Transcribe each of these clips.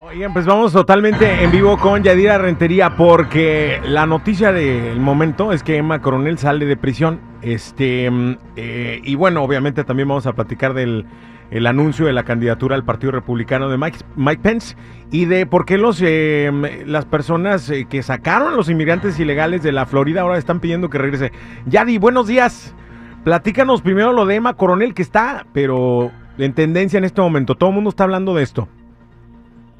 Oigan, pues vamos totalmente en vivo con Yadira Rentería porque la noticia del momento es que Emma Coronel sale de prisión. Este, eh, y bueno, obviamente también vamos a platicar del el anuncio de la candidatura al Partido Republicano de Mike, Mike Pence y de por qué los, eh, las personas eh, que sacaron a los inmigrantes ilegales de la Florida ahora están pidiendo que regrese. Yadi, buenos días. Platícanos primero lo de Emma Coronel que está, pero en tendencia en este momento. Todo el mundo está hablando de esto.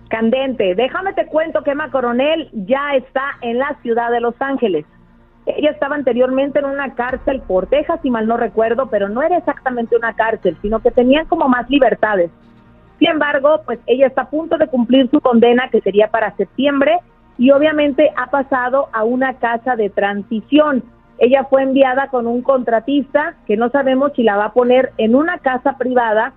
Candente, déjame te cuento que Emma Coronel ya está en la ciudad de Los Ángeles. Ella estaba anteriormente en una cárcel por Texas, si mal no recuerdo, pero no era exactamente una cárcel, sino que tenían como más libertades. Sin embargo, pues ella está a punto de cumplir su condena, que sería para septiembre, y obviamente ha pasado a una casa de transición. Ella fue enviada con un contratista que no sabemos si la va a poner en una casa privada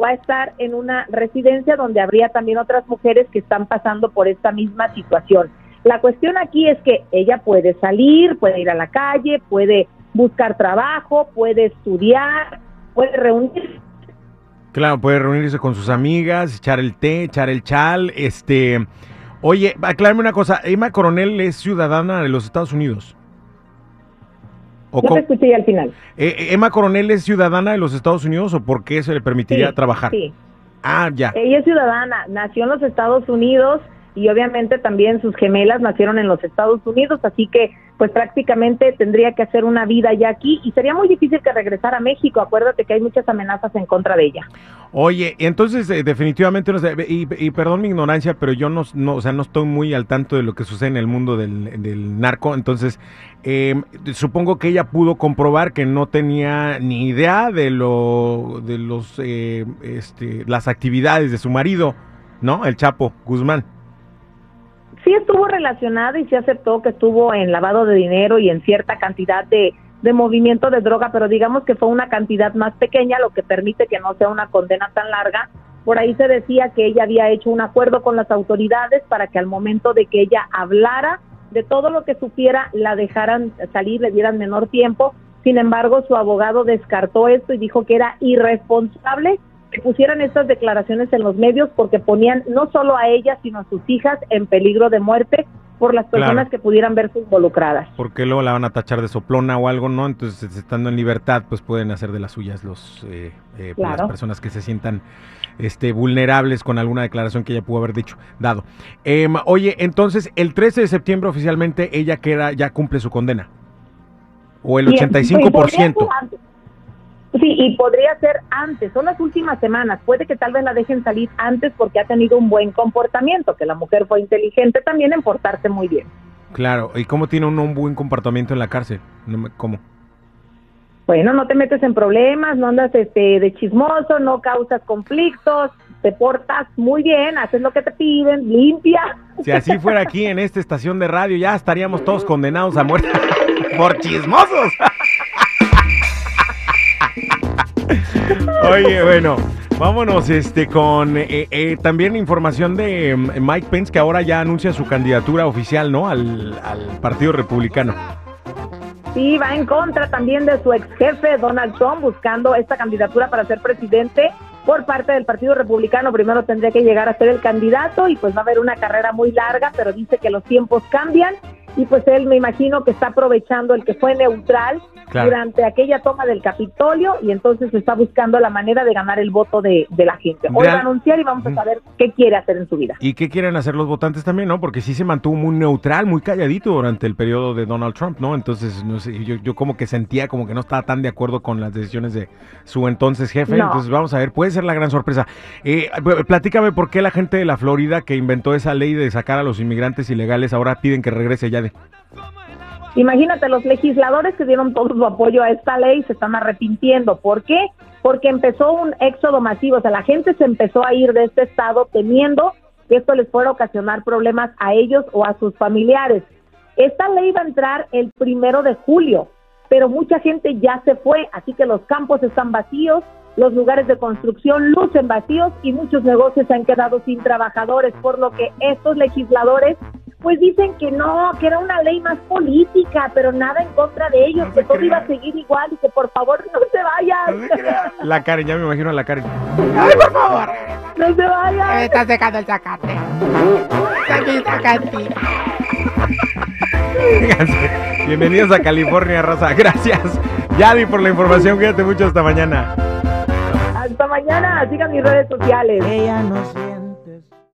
va a estar en una residencia donde habría también otras mujeres que están pasando por esta misma situación. La cuestión aquí es que ella puede salir, puede ir a la calle, puede buscar trabajo, puede estudiar, puede reunirse. Claro, puede reunirse con sus amigas, echar el té, echar el chal, este... Oye, aclárame una cosa, Emma Coronel es ciudadana de los Estados Unidos. ¿O no te escuché al final. Eh, eh, ¿Emma Coronel es ciudadana de los Estados Unidos o por qué se le permitiría trabajar? Sí. Ah, ya. Ella es ciudadana, nació en los Estados Unidos y obviamente también sus gemelas nacieron en los Estados Unidos, así que pues prácticamente tendría que hacer una vida ya aquí y sería muy difícil que regresara a México. Acuérdate que hay muchas amenazas en contra de ella. Oye, entonces eh, definitivamente, y, perdón mi ignorancia, pero yo no, no, o sea, no estoy muy al tanto de lo que sucede en el mundo del, narco, entonces em, supongo que ella pudo comprobar que no tenía ni idea de lo, de los, eh, este, las actividades de su marido, ¿no? El Chapo Guzmán sí estuvo relacionada y sí aceptó que estuvo en lavado de dinero y en cierta cantidad de, de movimiento de droga, pero digamos que fue una cantidad más pequeña, lo que permite que no sea una condena tan larga. Por ahí se decía que ella había hecho un acuerdo con las autoridades para que al momento de que ella hablara de todo lo que supiera, la dejaran salir, le dieran menor tiempo. Sin embargo, su abogado descartó esto y dijo que era irresponsable que pusieran estas declaraciones en los medios porque ponían no solo a ella, sino a sus hijas en peligro de muerte por las personas que pudieran verse involucradas. Porque luego la van a tachar de soplona o algo, ¿no? Entonces, estando en libertad, pues pueden hacer de las suyas los eh, eh, pues, las personas que se sientan este, vulnerables con alguna declaración que ella pudo haber dicho, dado. Em, oye, entonces, el 13 de septiembre oficialmente ella queda, ya cumple su condena. O el 85%. Sí, y podría ser antes, son las últimas semanas, puede que tal vez la dejen salir antes porque ha tenido un buen comportamiento, que la mujer fue inteligente también en portarse muy bien. Claro, ¿y cómo tiene uno un buen comportamiento en la cárcel? ¿Cómo? Bueno, no te metes en problemas, no andas este, de chismoso, no causas conflictos, te portas muy bien, haces lo que te piden, limpia. Si así fuera aquí en esta estación de radio, ya estaríamos todos condenados a muerte por chismosos. Oye, bueno, vámonos este con eh, eh, también información de mm, Mike Pence que ahora ya anuncia su candidatura oficial, ¿no? Al, Partido Republicano. Sí, va en contra también de su ex jefe Donald Trump buscando esta candidatura para ser presidente por parte del Partido Republicano. Primero tendría que llegar a ser el candidato y pues va a haber una carrera muy larga, pero dice que los tiempos cambian y pues él me imagino que está aprovechando el que fue neutral durante aquella toma del Capitolio y entonces está buscando la manera de ganar el voto de, la gente. Hoy va a anunciar y vamos a saber qué quiere hacer en su vida. Y qué quieren hacer los votantes también, ¿no? Porque sí se mantuvo muy neutral, muy calladito durante el periodo de Donald Trump, ¿no? Entonces, no sé, yo, yo como que sentía como que no estaba tan de acuerdo con las decisiones de su entonces jefe. Entonces, vamos a ver, puede ser la gran sorpresa. Eh, platícame por qué la gente de la Florida que inventó esa ley de sacar a los inmigrantes ilegales ahora piden que regrese ya Imagínate, los legisladores que dieron todo su apoyo a esta ley se están arrepintiendo. ¿Por qué? Porque empezó un éxodo masivo, o sea, la gente se empezó a ir de este estado temiendo que esto les pueda ocasionar problemas a ellos o a sus familiares. Esta ley va a entrar el primero de julio, pero mucha gente ya se fue, así que los campos están vacíos, los lugares de construcción lucen vacíos y muchos negocios se han quedado sin trabajadores, por lo que estos legisladores pues dicen que no, que era una ley más política, pero nada en contra de ellos, que todo iba a seguir igual y que por favor no se vayan. la Karen, ya me imagino a la Karen. ¡Ay, por favor! ¡No se vayan! Me está secando el zacate. Bienvenidos a California, Raza. Gracias, Yadi, por la información. Cuídate mucho. Hasta mañana. Hasta mañana. Sigan mis redes sociales. Ella no siente.